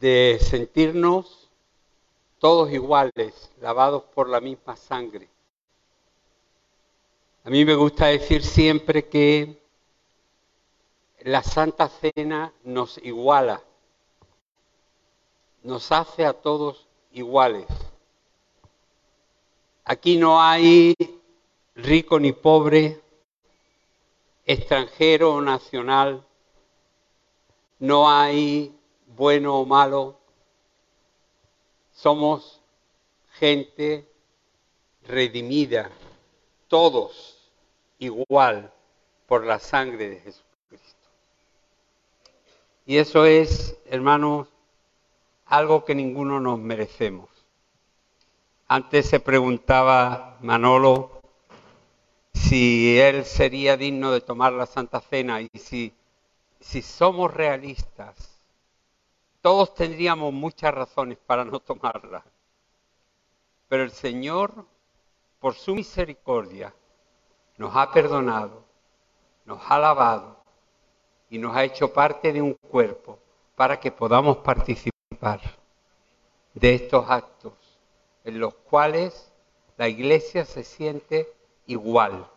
de sentirnos todos iguales, lavados por la misma sangre. A mí me gusta decir siempre que la Santa Cena nos iguala, nos hace a todos iguales. Aquí no hay rico ni pobre, extranjero o nacional, no hay bueno o malo, somos gente redimida, todos igual por la sangre de Jesucristo. Y eso es, hermanos, algo que ninguno nos merecemos. Antes se preguntaba Manolo si él sería digno de tomar la Santa Cena y si si somos realistas, todos tendríamos muchas razones para no tomarla. Pero el Señor, por su misericordia, nos ha perdonado, nos ha lavado y nos ha hecho parte de un cuerpo para que podamos participar de estos actos en los cuales la iglesia se siente igual.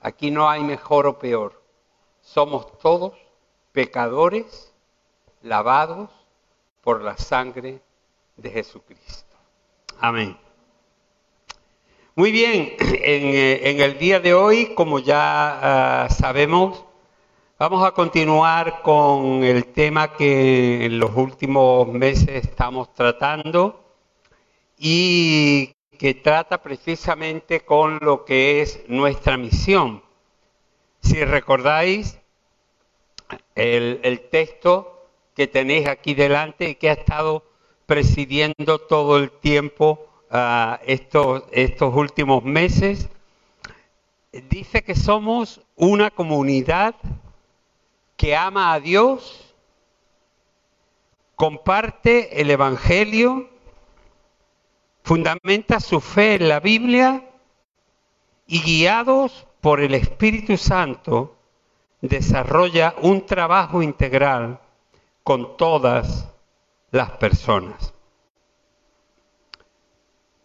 Aquí no hay mejor o peor. Somos todos pecadores lavados por la sangre de Jesucristo. Amén. Muy bien, en, el día de hoy, como ya ah, sabemos, vamos a continuar con el tema que en los últimos meses estamos tratando y que trata precisamente con lo que es nuestra misión. Si recordáis, el, texto que tenéis aquí delante y que ha estado presidiendo todo el tiempo estos, estos últimos meses, dice que somos una comunidad que ama a Dios, comparte el Evangelio, fundamenta su fe en la Biblia y guiados por el Espíritu Santo, desarrolla un trabajo integral con todas las personas.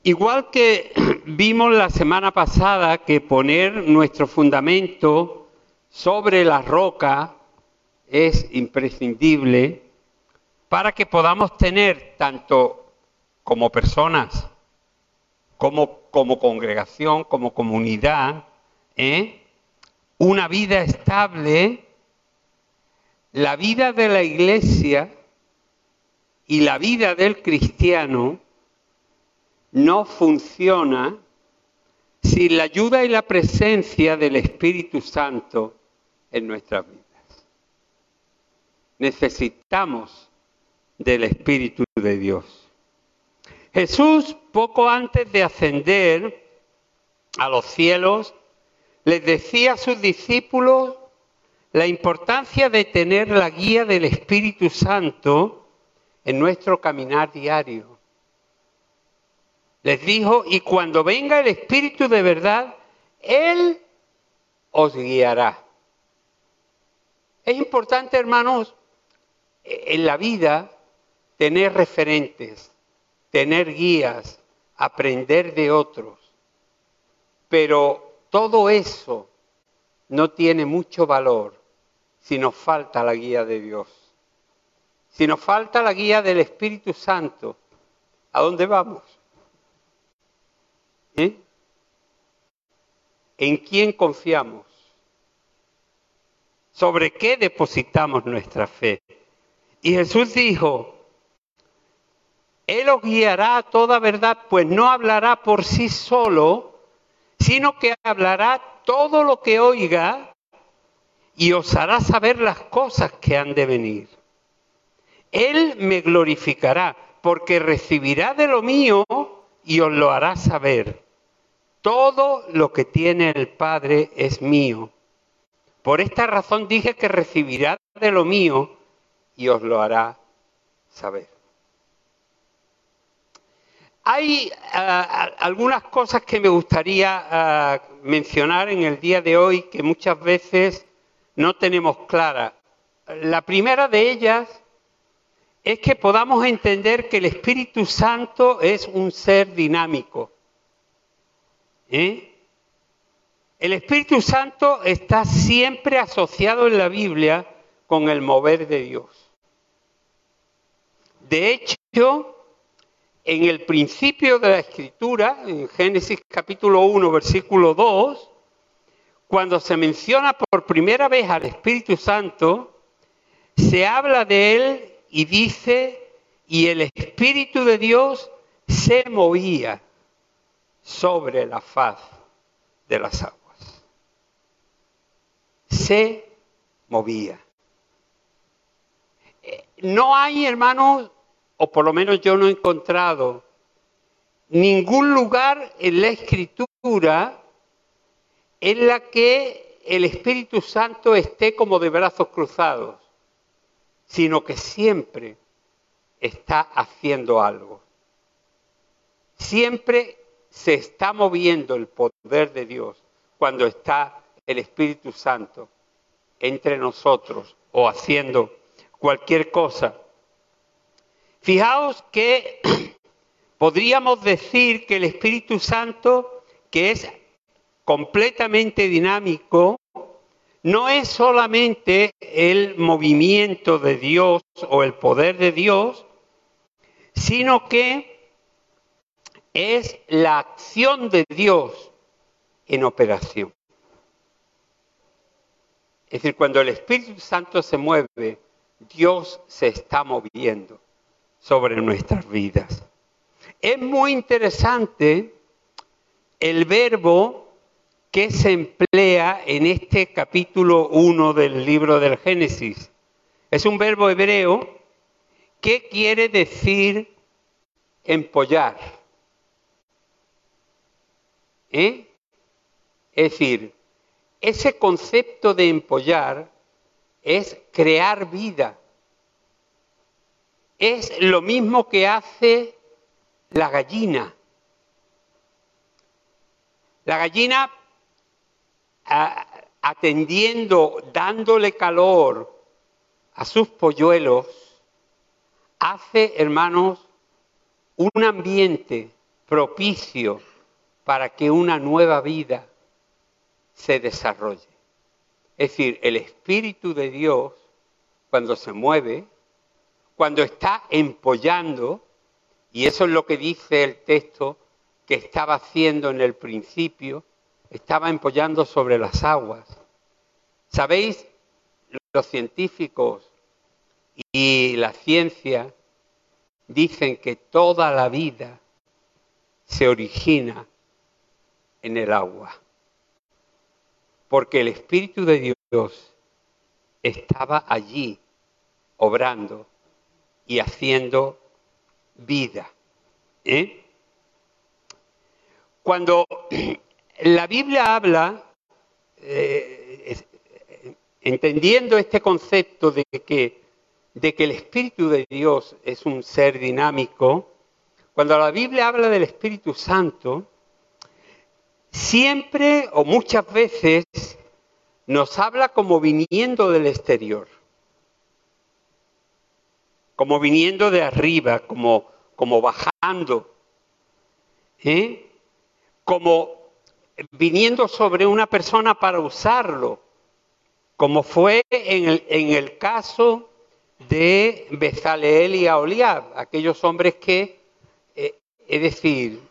Igual que vimos la semana pasada que poner nuestro fundamento sobre la roca es imprescindible para que podamos tener tanto como personas, como, como congregación, como comunidad, ¿eh? Una vida estable, la vida de la iglesia y la vida del cristiano no funciona sin la ayuda y la presencia del Espíritu Santo en nuestras vidas. Necesitamos del Espíritu de Dios. Jesús, poco antes de ascender a los cielos, les decía a sus discípulos la importancia de tener la guía del Espíritu Santo en nuestro caminar diario. Les dijo, y cuando venga el Espíritu de verdad, Él os guiará. Es importante, hermanos, en la vida tener referentes, tener guías, aprender de otros. Pero todo eso no tiene mucho valor si nos falta la guía de Dios. Si nos falta la guía del Espíritu Santo, ¿a dónde vamos? ¿Eh? ¿En quién confiamos? ¿Sobre qué depositamos nuestra fe? Y Jesús dijo, Él os guiará a toda verdad, pues no hablará por sí solo, sino que hablará todo lo que oiga y os hará saber las cosas que han de venir. Él me glorificará, porque recibirá de lo mío y os lo hará saber. Todo lo que tiene el Padre es mío. Por esta razón dije que recibirá de lo mío y os lo hará saber. Hay ah, algunas cosas que me gustaría ah, mencionar en el día de hoy que muchas veces no tenemos claras. La primera de ellas es que podamos entender que el Espíritu Santo es un ser dinámico. ¿Eh? El Espíritu Santo está siempre asociado en la Biblia con el mover de Dios. De hecho, en el principio de la Escritura, en Génesis capítulo 1, versículo 2, cuando se menciona por primera vez al Espíritu Santo, se habla de él y dice, y el Espíritu de Dios se movía sobre la faz de las aguas. Se movía. Eh, no hay, hermanos, o por lo menos yo no he encontrado, ningún lugar en la escritura en la que el Espíritu Santo esté como de brazos cruzados sino que siempre está haciendo algo. Siempre se está moviendo el poder de Dios cuando está el Espíritu Santo entre nosotros o haciendo cualquier cosa. Fijaos que podríamos decir que el Espíritu Santo, que es completamente dinámico, no es solamente el movimiento de Dios o el poder de Dios, sino que es la acción de Dios en operación. Es decir, cuando el Espíritu Santo se mueve, Dios se está moviendo sobre nuestras vidas. Es muy interesante el verbo que se emplea en este capítulo 1 del libro del Génesis. Es un verbo hebreo que quiere decir empollar. ¿Eh? Es decir, ese concepto de empollar es crear vida. Es lo mismo que hace la gallina. La gallina atendiendo, dándole calor a sus polluelos, hace, hermanos, un ambiente propicio para que una nueva vida se desarrolle. Es decir, el Espíritu de Dios, cuando se mueve, cuando está empollando, y eso es lo que dice el texto que estaba haciendo en el principio, estaba empollando sobre las aguas. ¿Sabéis? Los científicos y la ciencia dicen que toda la vida se origina en el agua. Porque el Espíritu de Dios estaba allí obrando y haciendo vida. ¿eh? Cuando la Biblia habla, eh, entendiendo este concepto de que, de que el Espíritu de Dios es un ser dinámico, cuando la Biblia habla del Espíritu Santo, siempre o muchas veces nos habla como viniendo del exterior, como viniendo de arriba, como, como bajando, ¿eh? como viniendo sobre una persona para usarlo, como fue en el, caso de Bezaleel y Aholiab, aquellos hombres que, eh, es decir,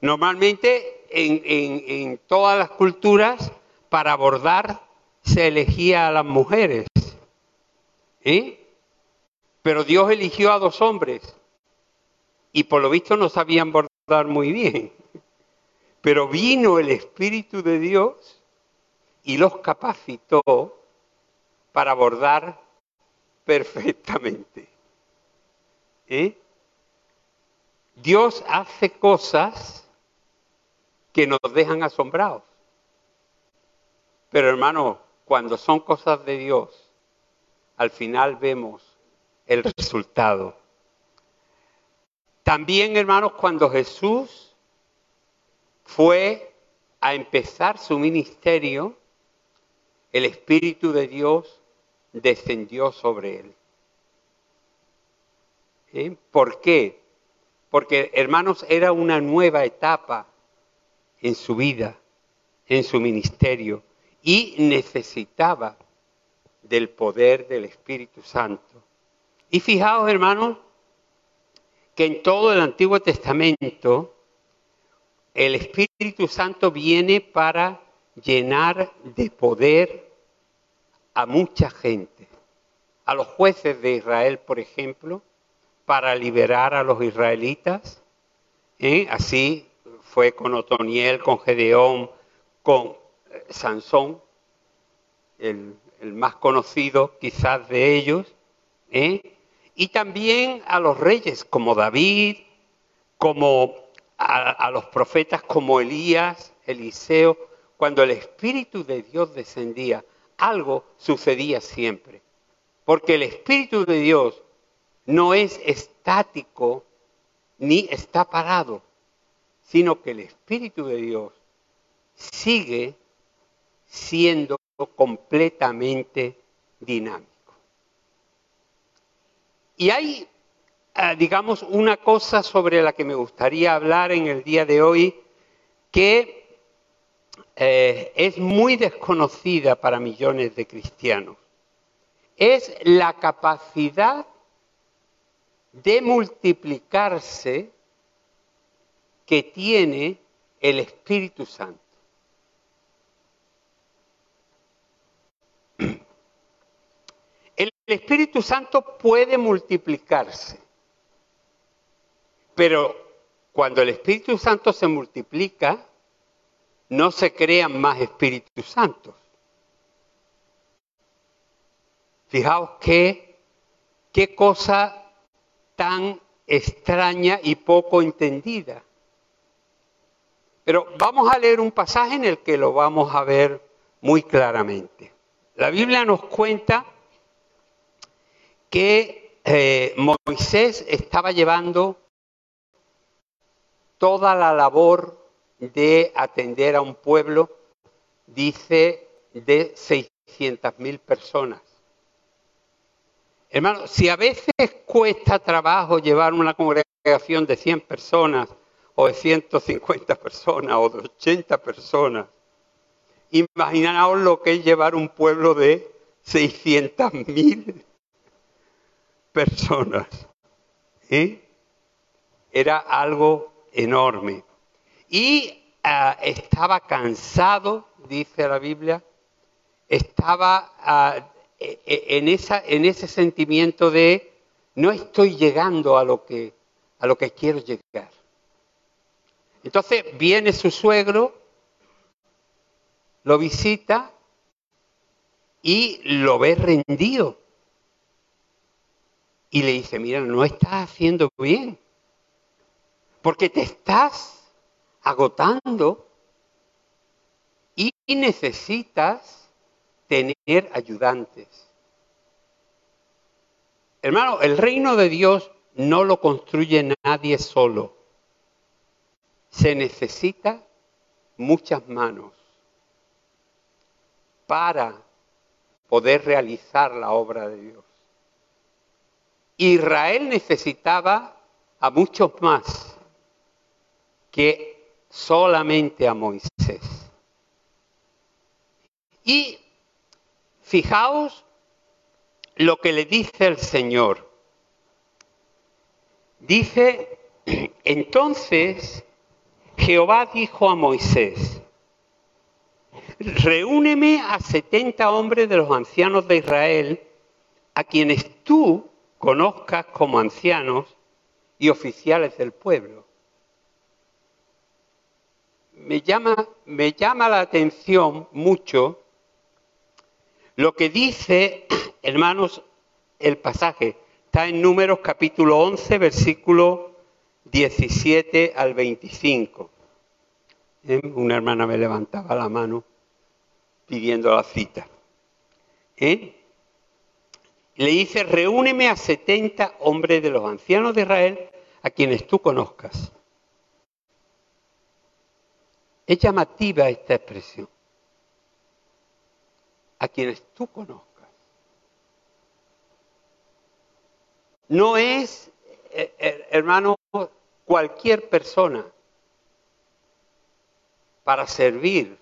normalmente en, en, todas las culturas para abordar se elegía a las mujeres, ¿eh? Pero Dios eligió a dos hombres y por lo visto no sabían bordar muy bien. Pero vino el Espíritu de Dios y los capacitó para bordar perfectamente. ¿eh? Dios hace cosas que nos dejan asombrados. Pero hermano, cuando son cosas de Dios, al final vemos el resultado. También, hermanos, cuando Jesús fue a empezar su ministerio, el Espíritu de Dios descendió sobre él. ¿Por qué? Porque, hermanos, era una nueva etapa en su vida, en su ministerio, y necesitaba del poder del Espíritu Santo. Y fijaos, hermanos, que en todo el Antiguo Testamento el Espíritu Santo viene para llenar de poder a mucha gente. A los jueces de Israel, por ejemplo, para liberar a los israelitas. ¿eh? Así fue con Otoniel, con Gedeón, con eh, Sansón, el, más conocido quizás de ellos. ¿eh? Y también a los reyes como David, como a los profetas como Elías, Eliseo. Cuando el Espíritu de Dios descendía, algo sucedía siempre. Porque el Espíritu de Dios no es estático ni está parado, sino que el Espíritu de Dios sigue siendo completamente dinámico. Y hay, ah, digamos, una cosa sobre la que me gustaría hablar en el día de hoy que eh, es muy desconocida para millones de cristianos. Es la capacidad de multiplicarse que tiene el Espíritu Santo. El Espíritu Santo puede multiplicarse, pero cuando el Espíritu Santo se multiplica, no se crean más Espíritus Santos. Fijaos qué, qué cosa tan extraña y poco entendida. Pero vamos a leer un pasaje en el que lo vamos a ver muy claramente. La Biblia nos cuenta que eh, Moisés estaba llevando toda la labor de atender a un pueblo, dice, de 600 mil personas. Hermano, si a veces cuesta trabajo llevar una congregación de 100 personas, o de 150 personas, o de 80 personas, imaginaos lo que es llevar un pueblo de 600 mil personas. ¿eh? Era algo enorme. Y ah, estaba cansado, dice la Biblia, estaba ah, e, e, en, esa, en ese sentimiento de no estoy llegando a lo que, a lo que quiero llegar. Entonces viene su suegro, lo visita y lo ve rendido. Y le dice, mira, no estás haciendo bien, porque te estás agotando y necesitas tener ayudantes. Hermano, el reino de Dios no lo construye nadie solo. Se necesita muchas manos para poder realizar la obra de Dios. Israel necesitaba a muchos más que solamente a Moisés. Y Fijaos lo que le dice el Señor. Dice, entonces Jehová dijo a Moisés, reúneme a setenta hombres de los ancianos de Israel, a quienes tú conozcas como ancianos y oficiales del pueblo. Me llama, me llama la atención mucho lo que dice, hermanos, el pasaje, Está en Números capítulo 11, versículo 17 al 25. ¿Eh? Una hermana me levantaba la mano pidiendo la cita. ¿Eh? Le dice, reúneme a 70 hombres de los ancianos de Israel a quienes tú conozcas. Es llamativa esta expresión. A quienes tú conozcas. No es, eh, eh, hermano, cualquier persona. Para servir,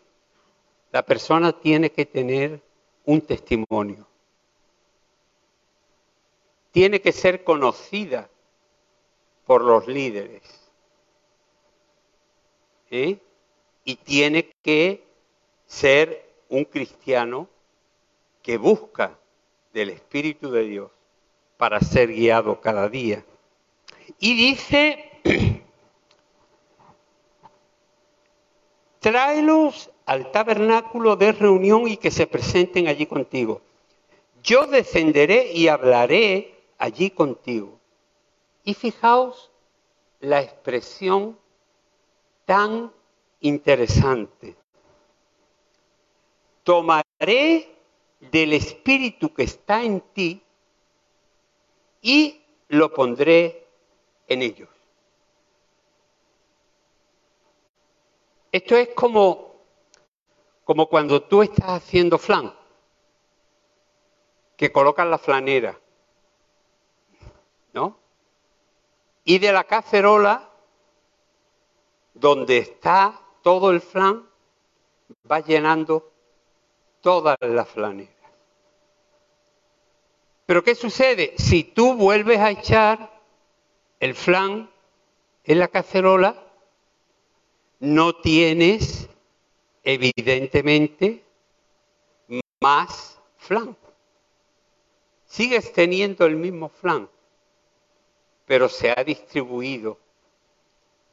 la persona tiene que tener un testimonio. Tiene que ser conocida por los líderes. Y tiene que ser un cristiano que busca del Espíritu de Dios para ser guiado cada día. Y dice, tráelos al tabernáculo de reunión y que se presenten allí contigo. Yo descenderé y hablaré allí contigo. Y fijaos la expresión tan interesante. Tomaré del espíritu que está en ti y lo pondré en ellos. Esto es como, como cuando tú estás haciendo flan, que colocas la flanera, ¿no? Y de la cacerola, donde está todo el flan, va llenando todas las flaneras. Pero ¿qué sucede? Si tú vuelves a echar el flan en la cacerola, no tienes evidentemente más flan. Sigues teniendo el mismo flan, pero se ha distribuido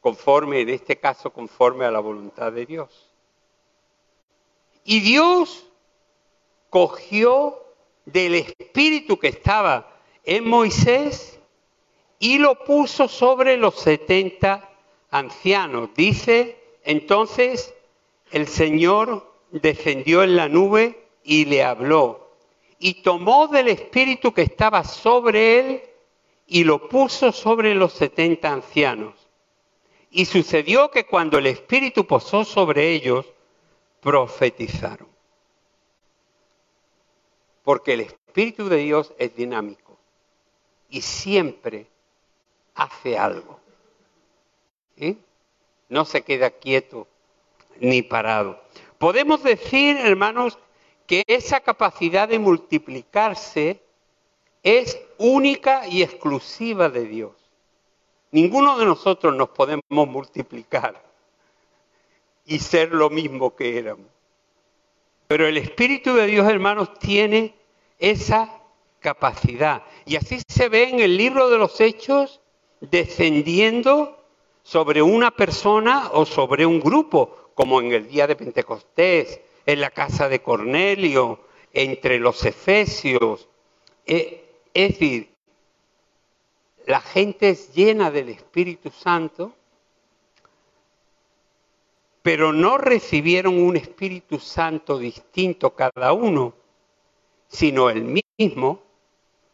conforme, en este caso, conforme a la voluntad de Dios. Y Dios cogió del espíritu que estaba en Moisés y lo puso sobre los setenta ancianos. Dice, entonces el Señor descendió en la nube y le habló. Y tomó del espíritu que estaba sobre él y lo puso sobre los setenta ancianos. Y sucedió que cuando el espíritu posó sobre ellos, profetizaron. Porque el espíritu de Dios es dinámico y siempre hace algo. No se queda quieto ni parado. Podemos decir, hermanos, que esa capacidad de multiplicarse es única y exclusiva de Dios. Ninguno de nosotros nos podemos multiplicar y ser lo mismo que éramos. Pero el Espíritu de Dios, hermanos, tiene esa capacidad. Y así se ve en el libro de los Hechos descendiendo sobre una persona o sobre un grupo, como en el día de Pentecostés, en la casa de Cornelio, entre los efesios. Eh, es decir, la gente es llena del Espíritu Santo, pero no recibieron un Espíritu Santo distinto cada uno, sino el mismo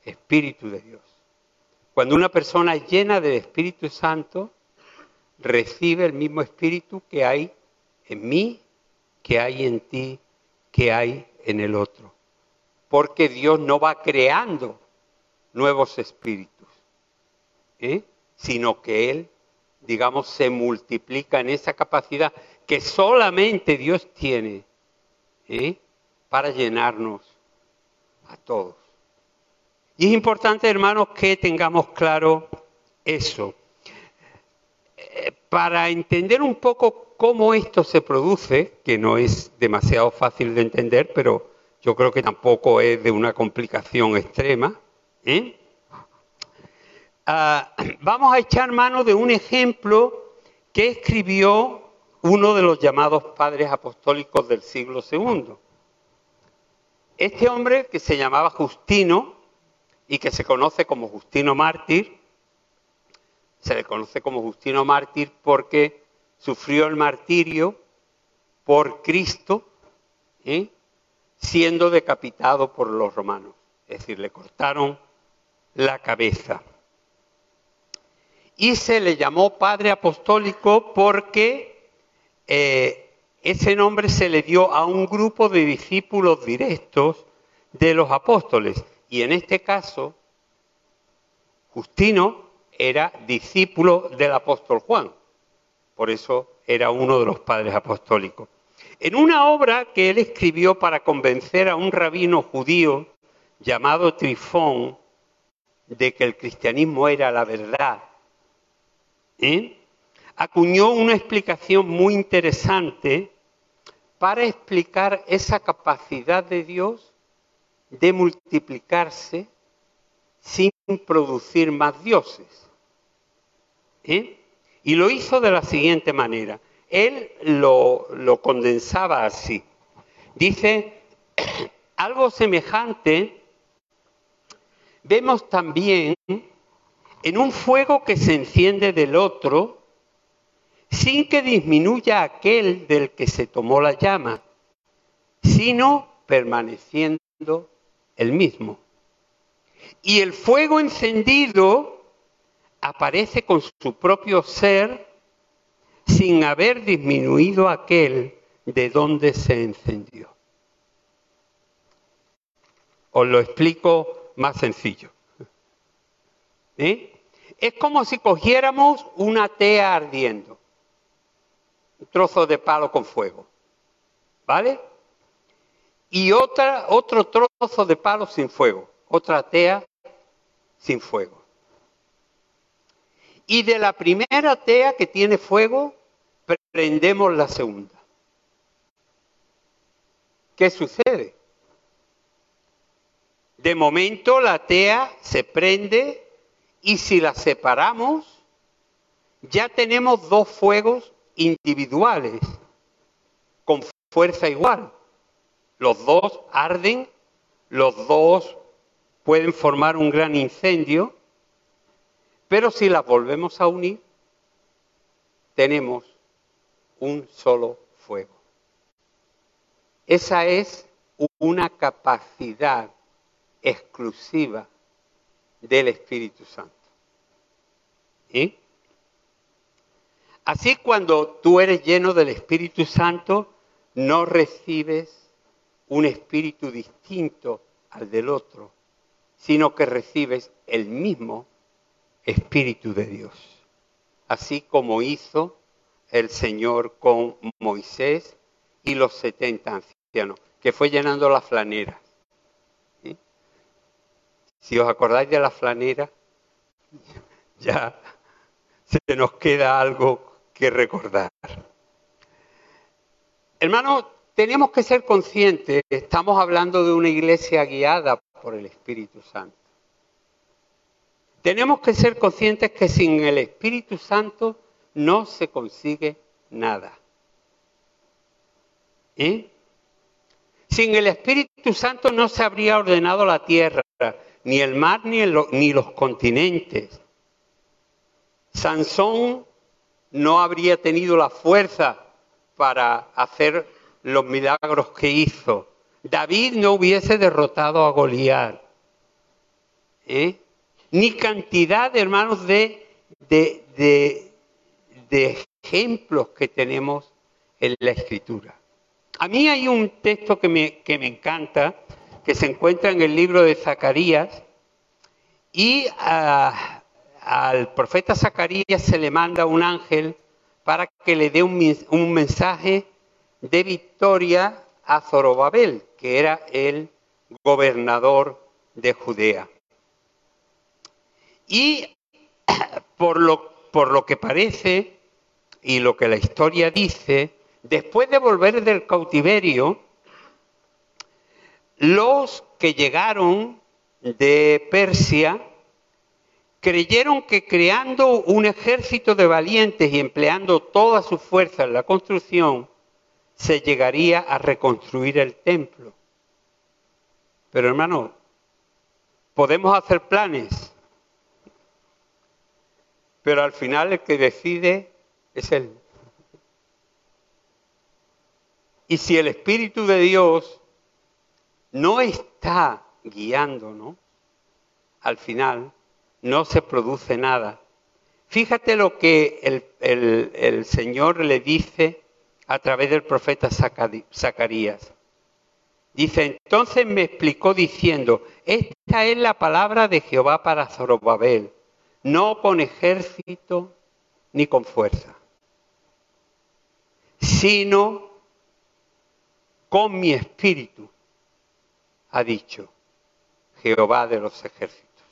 Espíritu de Dios. Cuando una persona es llena del Espíritu Santo, recibe el mismo Espíritu que hay en mí, que hay en ti, que hay en el otro. Porque Dios no va creando nuevos espíritus, ¿eh? sino que Él, digamos, se multiplica en esa capacidad que solamente Dios tiene ¿eh? para llenarnos a todos. Y es importante, hermanos, que tengamos claro eso. Eh, para entender un poco cómo esto se produce, que no es demasiado fácil de entender, pero yo creo que tampoco es de una complicación extrema, ¿eh? ah, vamos a echar mano de un ejemplo que escribió uno de los llamados padres apostólicos del siglo II. Este hombre, que se llamaba Justino, y que se conoce como Justino Mártir. Se le conoce como Justino Mártir porque sufrió el martirio por Cristo, ¿eh? siendo decapitado por los romanos. Es decir, le cortaron la cabeza. Y se le llamó Padre Apostólico porque eh, ese nombre se le dio a un grupo de discípulos directos de los apóstoles. Y en este caso, Justino era discípulo del apóstol Juan. Por eso era uno de los padres apostólicos. En una obra que él escribió para convencer a un rabino judío llamado Trifón de que el cristianismo era la verdad, ¿eh? acuñó una explicación muy interesante para explicar esa capacidad de Dios de multiplicarse sin producir más dioses. ¿eh? Y lo hizo de la siguiente manera. Él lo, lo condensaba así. Dice, algo semejante vemos también en un fuego que se enciende del otro sin que disminuya aquel del que se tomó la llama, sino permaneciendo el mismo. Y el fuego encendido aparece con su propio ser sin haber disminuido aquel de donde se encendió. Os lo explico más sencillo. Es como si cogiéramos una tea ardiendo, un trozo de palo con fuego, ¿vale? Y otra, otro trozo de palo sin fuego, otra tea sin fuego. Y de la primera tea que tiene fuego, prendemos la segunda. ¿Qué sucede? De momento la tea se prende y si la separamos, ya tenemos dos fuegos individuales con fuerza igual. Los dos arden, los dos pueden formar un gran incendio, pero si las volvemos a unir, tenemos un solo fuego. Esa es una capacidad exclusiva del Espíritu Santo. Así cuando tú eres lleno del Espíritu Santo, no recibes un espíritu distinto al del otro, sino que recibes el mismo Espíritu de Dios. Así como hizo el Señor con Moisés y los setenta ancianos, que fue llenando las flaneras. Si os acordáis de la flanera, ya se nos queda algo que recordar. Hermano, tenemos que ser conscientes, estamos hablando de una iglesia guiada por el Espíritu Santo. Tenemos que ser conscientes que sin el Espíritu Santo no se consigue nada. ¿Eh? Sin el Espíritu Santo no se habría ordenado la tierra, ni el mar, ni, los continentes. Sansón no habría tenido la fuerza para hacer los milagros que hizo. David no hubiese derrotado a Goliat. ¿eh? Ni cantidad, hermanos, de, de, de, ejemplos que tenemos en la Escritura. A mí hay un texto que me, que me encanta, que se encuentra en el libro de Zacarías, y al profeta Zacarías se le manda un ángel para que le dé un, un mensaje de victoria a Zorobabel, que era el gobernador de Judea. Y por lo, por lo que parece y lo que la historia dice, después de volver del cautiverio, los que llegaron de Persia creyeron que creando un ejército de valientes y empleando toda su fuerza en la construcción, se llegaría a reconstruir el templo. Pero hermano, Podemos hacer planes, pero al final el que decide es Él. Y si el Espíritu de Dios no está guiándonos, al final no se produce nada. Fíjate lo que el, Señor le dice a través del profeta Zacarías. Dice, entonces me explicó diciendo, esta es la palabra de Jehová para Zorobabel, no con ejército ni con fuerza, sino con mi espíritu, ha dicho Jehová de los ejércitos.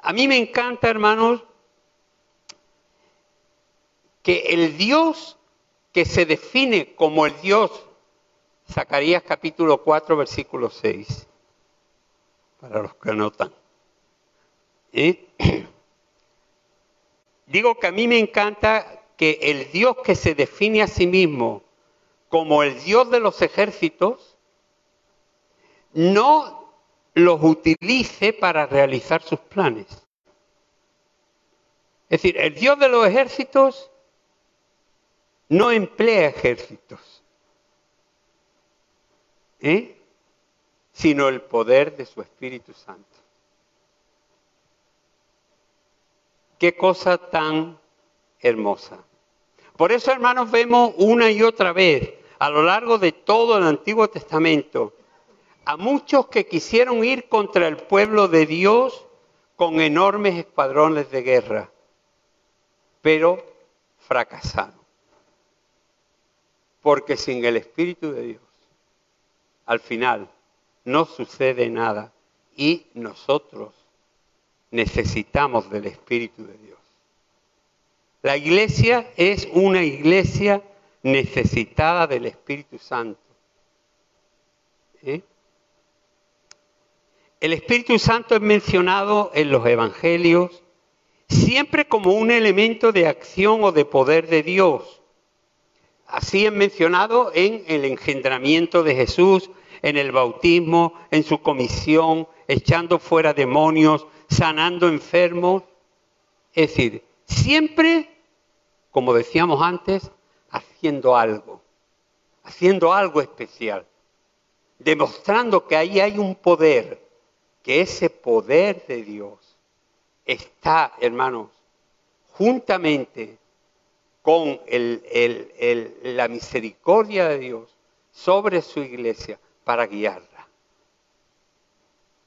A mí me encanta, hermanos, que el Dios que se define como el Dios, Zacarías capítulo 4, versículo 6, para los que notan. ¿eh? Digo que a mí me encanta que el Dios que se define a sí mismo como el Dios de los ejércitos, no los utilice para realizar sus planes. Es decir, el Dios de los ejércitos no emplea ejércitos, ¿eh? sino el poder de su Espíritu Santo. Qué cosa tan hermosa. Por eso, hermanos, vemos una y otra vez a lo largo de todo el Antiguo Testamento a muchos que quisieron ir contra el pueblo de Dios con enormes escuadrones de guerra, pero fracasaron. Porque sin el Espíritu de Dios, al final, no sucede nada y nosotros necesitamos del Espíritu de Dios. La iglesia es una iglesia necesitada del Espíritu Santo. ¿Eh? El Espíritu Santo es mencionado en los Evangelios siempre como un elemento de acción o de poder de Dios. Así es mencionado en el engendramiento de Jesús, en el bautismo, en su comisión, echando fuera demonios, sanando enfermos. Es decir, siempre, como decíamos antes, haciendo algo, haciendo algo especial, demostrando que ahí hay un poder que ese poder de Dios está, hermanos, juntamente con la misericordia de Dios sobre su iglesia para guiarla.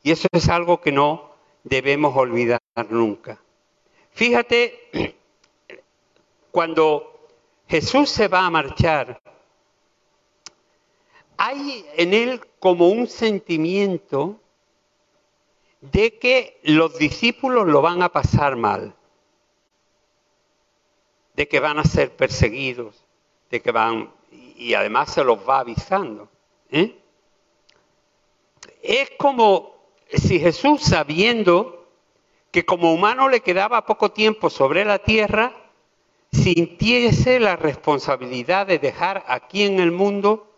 Y eso es algo que no debemos olvidar nunca. Fíjate, cuando Jesús se va a marchar, hay en él como un sentimiento de que los discípulos lo van a pasar mal, de que van a ser perseguidos, de que van, y además se los va avisando. ¿eh? Es como si Jesús, sabiendo que como humano le quedaba poco tiempo sobre la tierra, sintiese la responsabilidad de dejar aquí en el mundo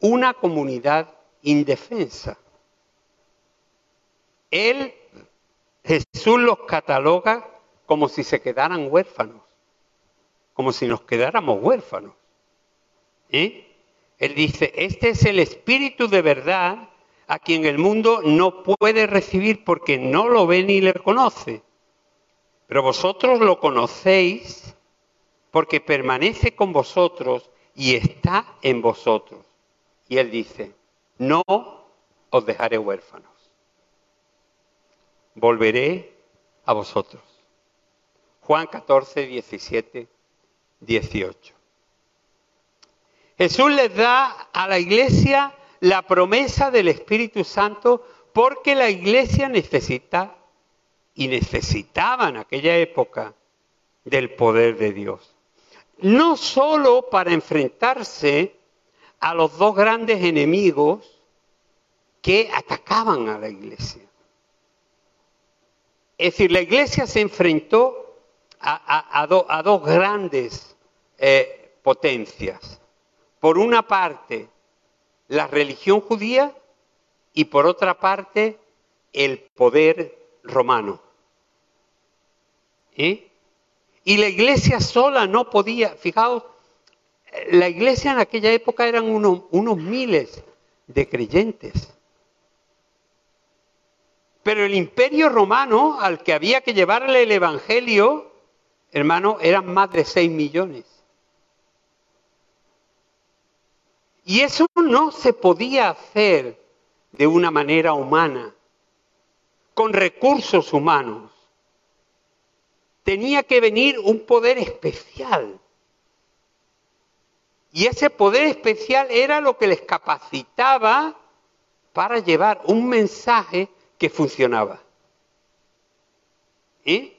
una comunidad indefensa. Él, Jesús los cataloga como si se quedaran huérfanos, como si nos quedáramos huérfanos. ¿Eh? Él dice, este es el Espíritu de verdad a quien el mundo no puede recibir porque no lo ve ni le conoce. Pero vosotros lo conocéis porque permanece con vosotros y está en vosotros. Y él dice, no os dejaré huérfanos volveré a vosotros. Juan 14, 17, 18. Jesús les da a la iglesia la promesa del Espíritu Santo porque la iglesia necesita y necesitaba en aquella época del poder de Dios. No solo para enfrentarse a los dos grandes enemigos que atacaban a la iglesia, es decir, la iglesia se enfrentó a, dos grandes eh, potencias. Por una parte, la religión judía y por otra parte el poder romano. ¿Eh? Y la iglesia sola no podía, fijaos, la iglesia en aquella época eran unos, miles de creyentes. Pero el imperio romano, al que había que llevarle el Evangelio, hermano, eran más de 6 millones. Y eso no se podía hacer de una manera humana, con recursos humanos. Tenía que venir un poder especial. Y ese poder especial era lo que les capacitaba para llevar un mensaje que funcionaba. ¿Eh?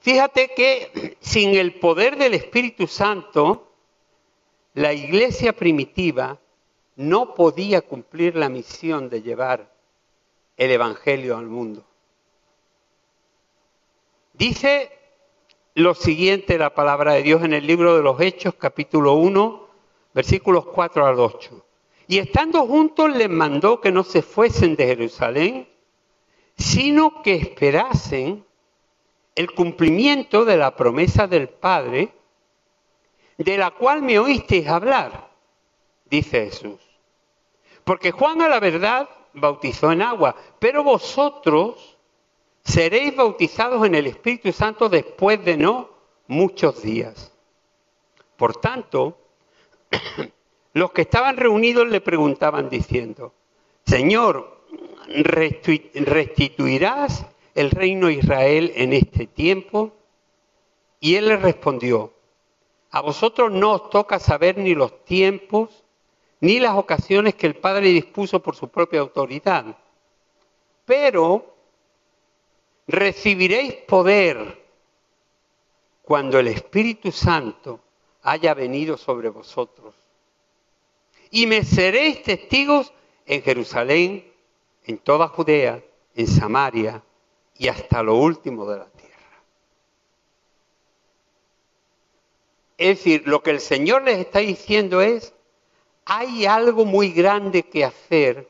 Fíjate que sin el poder del Espíritu Santo, la iglesia primitiva no podía cumplir la misión de llevar el Evangelio al mundo. Dice lo siguiente la palabra de Dios en el libro de los Hechos, capítulo 1, versículos 4 al 8. Y estando juntos les mandó que no se fuesen de Jerusalén, sino que esperasen el cumplimiento de la promesa del Padre, de la cual me oísteis hablar, dice Jesús. Porque Juan a la verdad bautizó en agua, pero vosotros seréis bautizados en el Espíritu Santo después de no muchos días. Por tanto, Los que estaban reunidos le preguntaban diciendo, Señor, ¿restituirás el reino de Israel en este tiempo? Y él le respondió, a vosotros no os toca saber ni los tiempos ni las ocasiones que el Padre dispuso por su propia autoridad, pero recibiréis poder cuando el Espíritu Santo haya venido sobre vosotros y me seréis testigos en Jerusalén, en toda Judea, en Samaria y hasta lo último de la tierra. Es decir, lo que el Señor les está diciendo es, hay algo muy grande que hacer,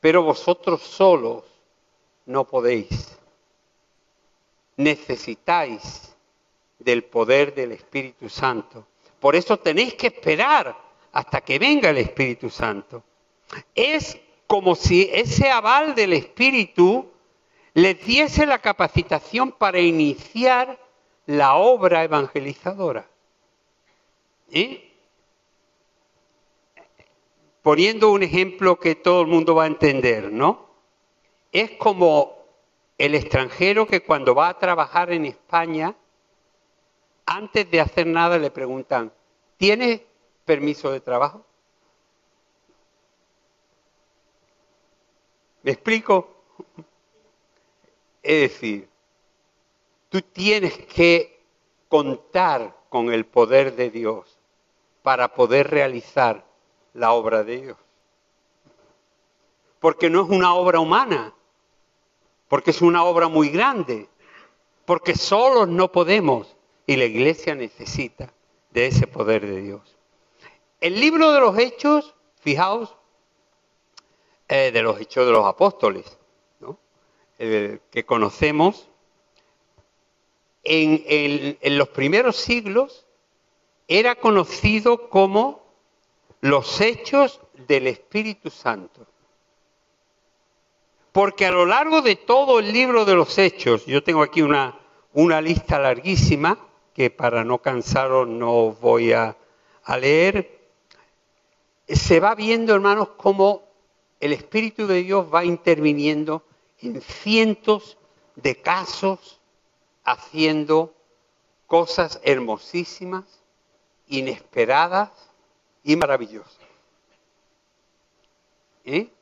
pero vosotros solos no podéis. Necesitáis del poder del Espíritu Santo. Por eso tenéis que esperar hasta que venga el Espíritu Santo. Es como si ese aval del Espíritu les diese la capacitación para iniciar la obra evangelizadora. Poniendo un ejemplo que todo el mundo va a entender, ¿no? Es como el extranjero que cuando va a trabajar en España, antes de hacer nada le preguntan, ¿tienes permiso de trabajo? ¿Me explico? Es decir, tú tienes que contar con el poder de Dios para poder realizar la obra de Dios. Porque no es una obra humana, porque es una obra muy grande, porque solos no podemos y la iglesia necesita de ese poder de Dios. El libro de los Hechos, fijaos, eh, de los Hechos de los Apóstoles, que conocemos, en los primeros siglos era conocido como los Hechos del Espíritu Santo. Porque a lo largo de todo el libro de los Hechos, yo tengo aquí una, lista larguísima, que para no cansaros no voy a, a leer, se va viendo, hermanos, cómo el Espíritu de Dios va interviniendo en cientos de casos, haciendo cosas hermosísimas, inesperadas y maravillosas. ¿Eh?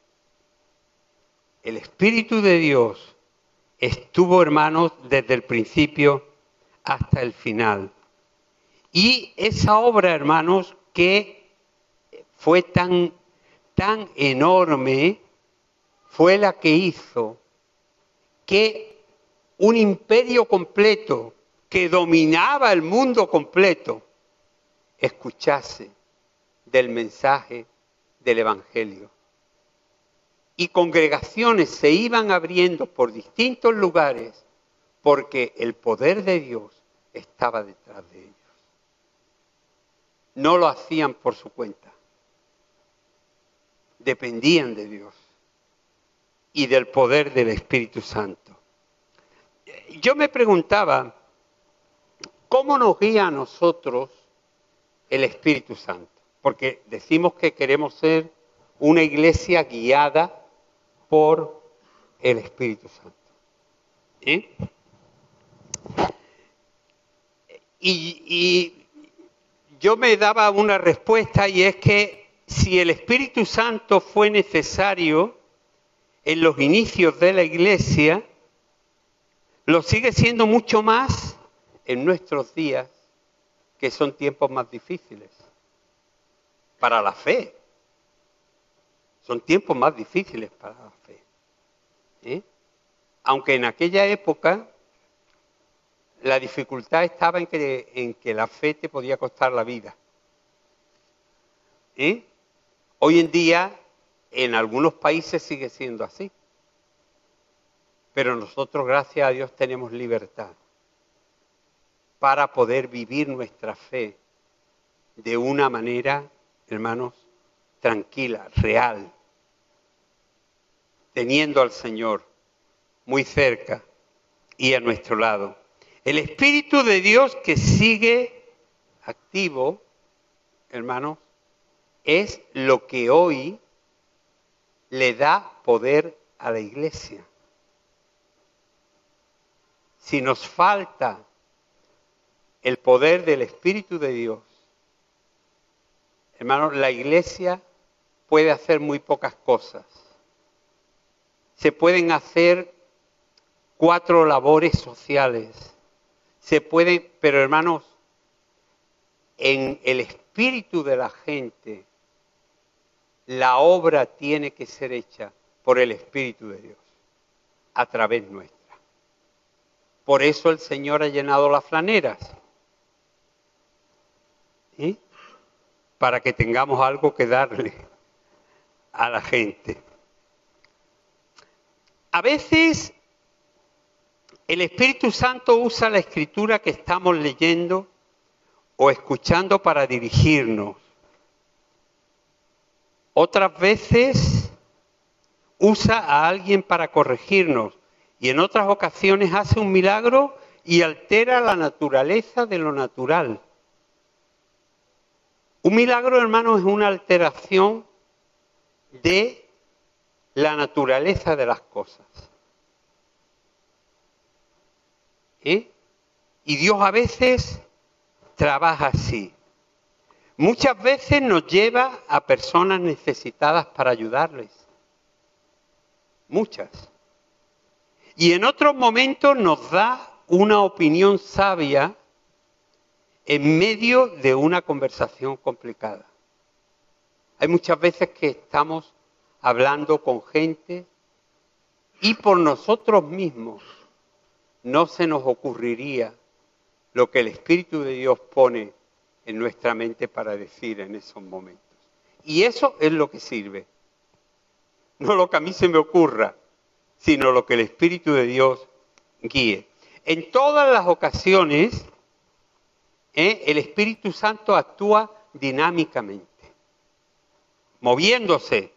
El Espíritu de Dios estuvo, hermanos, desde el principio hasta el final. Y esa obra, hermanos, que fue tan, tan enorme, fue la que hizo que un imperio completo que dominaba el mundo completo escuchase del mensaje del Evangelio. Y congregaciones se iban abriendo por distintos lugares porque el poder de Dios estaba detrás de ellos. No lo hacían por su cuenta. Dependían de Dios y del poder del Espíritu Santo. Yo me preguntaba, ¿cómo nos guía a nosotros el Espíritu Santo? Porque decimos que queremos ser una iglesia guiada por el Espíritu Santo. ¿Eh? Y, y yo me daba una respuesta y es que si el Espíritu Santo fue necesario en los inicios de la iglesia, lo sigue siendo mucho más en nuestros días, que son tiempos más difíciles para la fe. Son tiempos más difíciles para la fe. ¿eh? Aunque en aquella época la dificultad estaba en que, en que la fe te podía costar la vida. ¿eh? Hoy en día en algunos países sigue siendo así. Pero nosotros, gracias a Dios, tenemos libertad para poder vivir nuestra fe de una manera, hermanos, tranquila, real, teniendo al Señor muy cerca y a nuestro lado. El Espíritu de Dios que sigue activo, hermanos, es lo que hoy le da poder a la iglesia. Si nos falta el poder del Espíritu de Dios, hermanos, la iglesia puede hacer muy pocas cosas. Se pueden hacer cuatro labores sociales. Se pueden, pero hermanos, en el espíritu de la gente la obra tiene que ser hecha por el Espíritu de Dios, a través nuestra. Por eso el Señor ha llenado las flaneras. ¿sí? Para que tengamos algo que darle a la gente. A veces el Espíritu Santo usa la escritura que estamos leyendo o escuchando para dirigirnos otras veces usa a alguien para corregirnos y en otras ocasiones hace un milagro y altera la naturaleza de lo natural. Un milagro, hermano, es una alteración de la naturaleza de las cosas. ¿Eh? Y Dios a veces trabaja así. Muchas veces nos lleva a personas necesitadas para ayudarles. Muchas. Y en otros momentos nos da una opinión sabia en medio de una conversación complicada. Hay muchas veces que estamos hablando con gente y por nosotros mismos no se nos ocurriría lo que el Espíritu de Dios pone en nuestra mente para decir en esos momentos. Y eso es lo que sirve. No lo que a mí se me ocurra, sino lo que el Espíritu de Dios guíe. En todas las ocasiones, ¿eh? el Espíritu Santo actúa dinámicamente, moviéndose,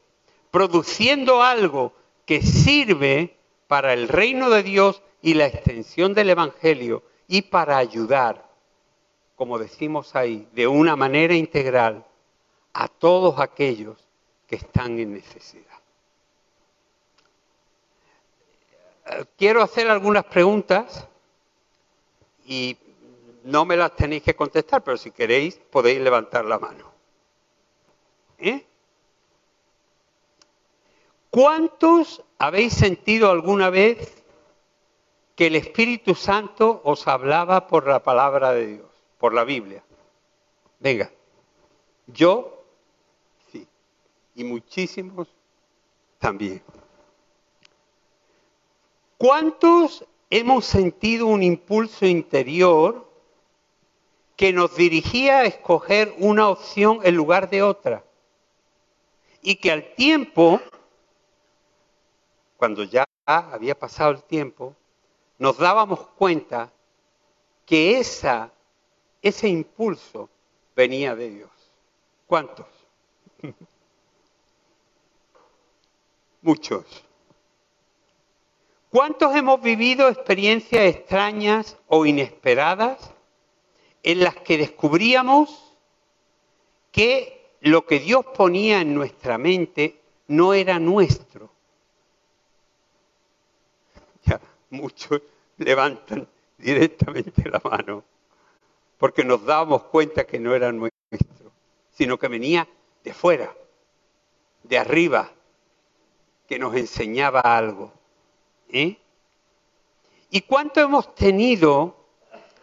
produciendo algo que sirve para el reino de Dios y la extensión del Evangelio y para ayudar como decimos ahí, de una manera integral a todos aquellos que están en necesidad. Quiero hacer algunas preguntas y no me las tenéis que contestar, pero si queréis podéis levantar la mano. ¿Eh? ¿Cuántos habéis sentido alguna vez que el Espíritu Santo os hablaba por la palabra de Dios? por la Biblia. Venga, yo sí, y muchísimos también. ¿Cuántos hemos sentido un impulso interior que nos dirigía a escoger una opción en lugar de otra? Y que al tiempo cuando ya había pasado el tiempo, nos dábamos cuenta que ese impulso venía de Dios. ¿Cuántos? Muchos. ¿Cuántos hemos vivido experiencias extrañas o inesperadas en las que descubríamos que lo que Dios ponía en nuestra mente no era nuestro? Ya, muchos levantan directamente la mano porque nos dábamos cuenta que no era nuestro, sino que venía de fuera, de arriba, que nos enseñaba algo. ¿eh? ¿Y cuánto hemos tenido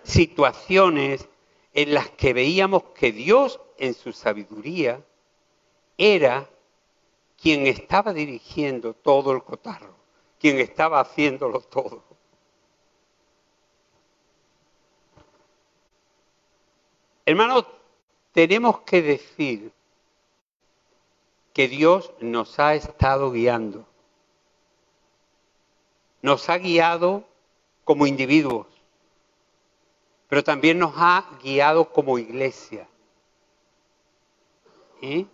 situaciones en las que veíamos que Dios en su sabiduría era quien estaba dirigiendo todo el cotarro, quien estaba haciéndolo todo? Hermanos, tenemos que decir que Dios nos ha estado guiando. Nos ha guiado como individuos, pero también nos ha guiado como iglesia. ¿Eh?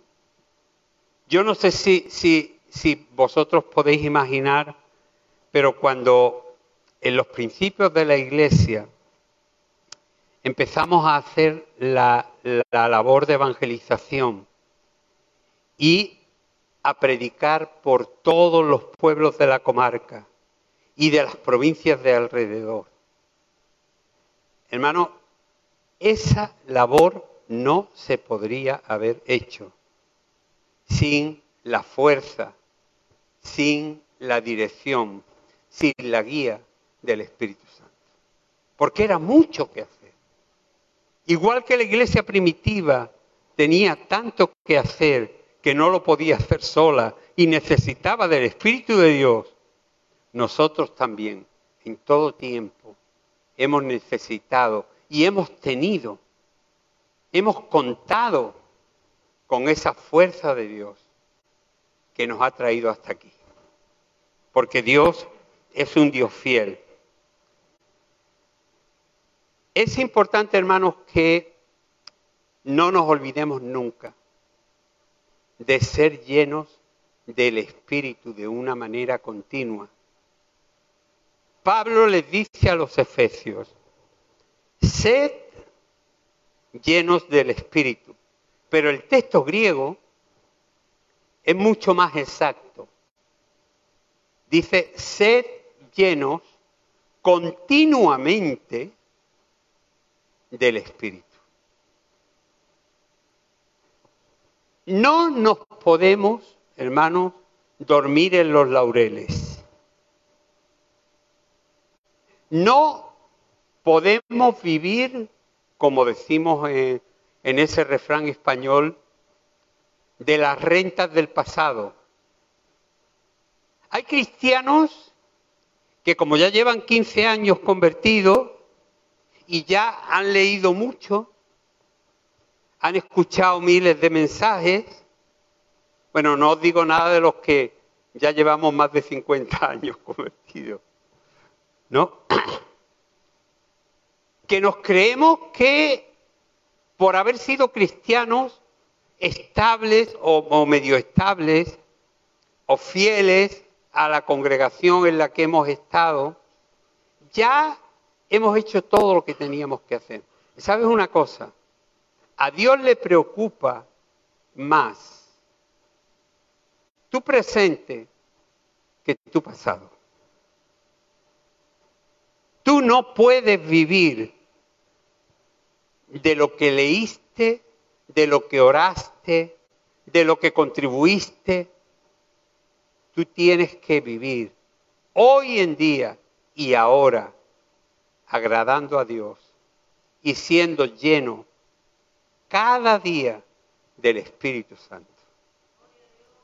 Yo no sé si, si, si vosotros podéis imaginar, pero cuando en los principios de la iglesia empezamos a hacer la, labor de evangelización y a predicar por todos los pueblos de la comarca y de las provincias de alrededor. Hermano, esa labor no se podría haber hecho sin la fuerza, sin la dirección, sin la guía del Espíritu Santo. Porque era mucho que hacer. Igual que la iglesia primitiva tenía tanto que hacer que no lo podía hacer sola y necesitaba del Espíritu de Dios, nosotros también, en todo tiempo, hemos necesitado y hemos tenido, hemos contado con esa fuerza de Dios que nos ha traído hasta aquí. Porque Dios es un Dios fiel es importante, hermanos, que no nos olvidemos nunca de ser llenos del Espíritu de una manera continua. Pablo les dice a los efesios, sed llenos del Espíritu. Pero el texto griego es mucho más exacto. Dice, sed llenos continuamente del Espíritu. No nos podemos, hermanos, dormir en los laureles. No podemos vivir, como decimos en, en ese refrán español, de las rentas del pasado. Hay cristianos que como ya llevan 15 años convertidos, y ya han leído mucho, han escuchado miles de mensajes. Bueno, no os digo nada de los que ya llevamos más de 50 años convertidos. ¿No? Que nos creemos que por haber sido cristianos estables o, o medio estables o fieles a la congregación en la que hemos estado, ya hemos hecho todo lo que teníamos que hacer. ¿Sabes una cosa? A Dios le preocupa más tu presente que tu pasado. Tú no puedes vivir de lo que leíste, de lo que oraste, de lo que contribuiste. Tú tienes que vivir hoy en día y ahora agradando a Dios y siendo lleno cada día del Espíritu Santo.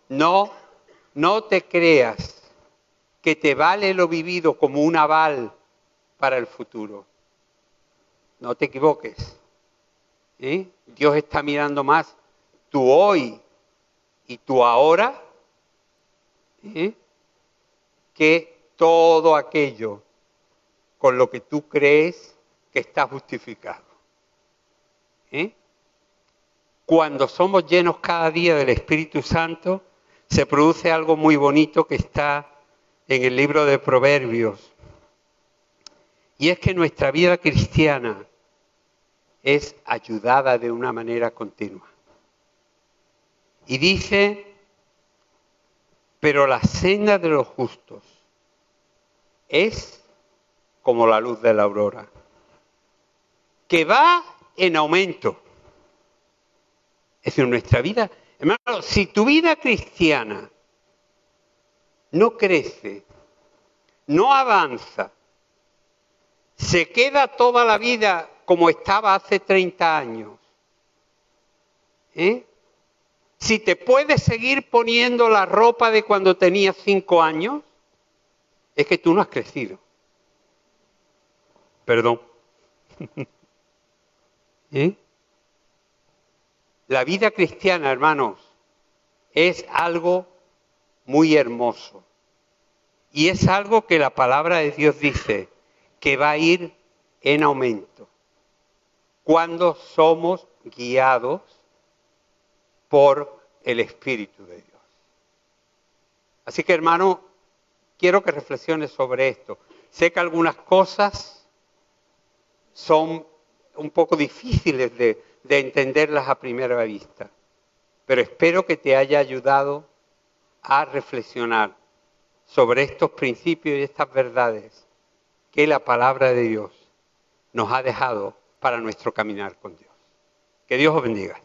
No, no te creas que te vale lo vivido como un aval para el futuro. No te equivoques. ¿eh? Dios está mirando más tu hoy y tu ahora. ¿Eh? que todo aquello con lo que tú crees que está justificado. ¿Eh? Cuando somos llenos cada día del Espíritu Santo, se produce algo muy bonito que está en el libro de Proverbios. Y es que nuestra vida cristiana es ayudada de una manera continua. Y dice, pero la senda de los justos es como la luz de la aurora, que va en aumento. Es decir, nuestra vida, hermano, si tu vida cristiana no crece, no avanza, se queda toda la vida como estaba hace 30 años, ¿eh? Si te puedes seguir poniendo la ropa de cuando tenías 5 años, es que tú no has crecido. Perdón. ¿Eh? La vida cristiana, hermanos, es algo muy hermoso. Y es algo que la palabra de Dios dice que va a ir en aumento cuando somos guiados por el Espíritu de Dios. Así que hermano, quiero que reflexiones sobre esto. Sé que algunas cosas son un poco difíciles de, de entenderlas a primera vista, pero espero que te haya ayudado a reflexionar sobre estos principios y estas verdades que la palabra de Dios nos ha dejado para nuestro caminar con Dios. Que Dios os bendiga.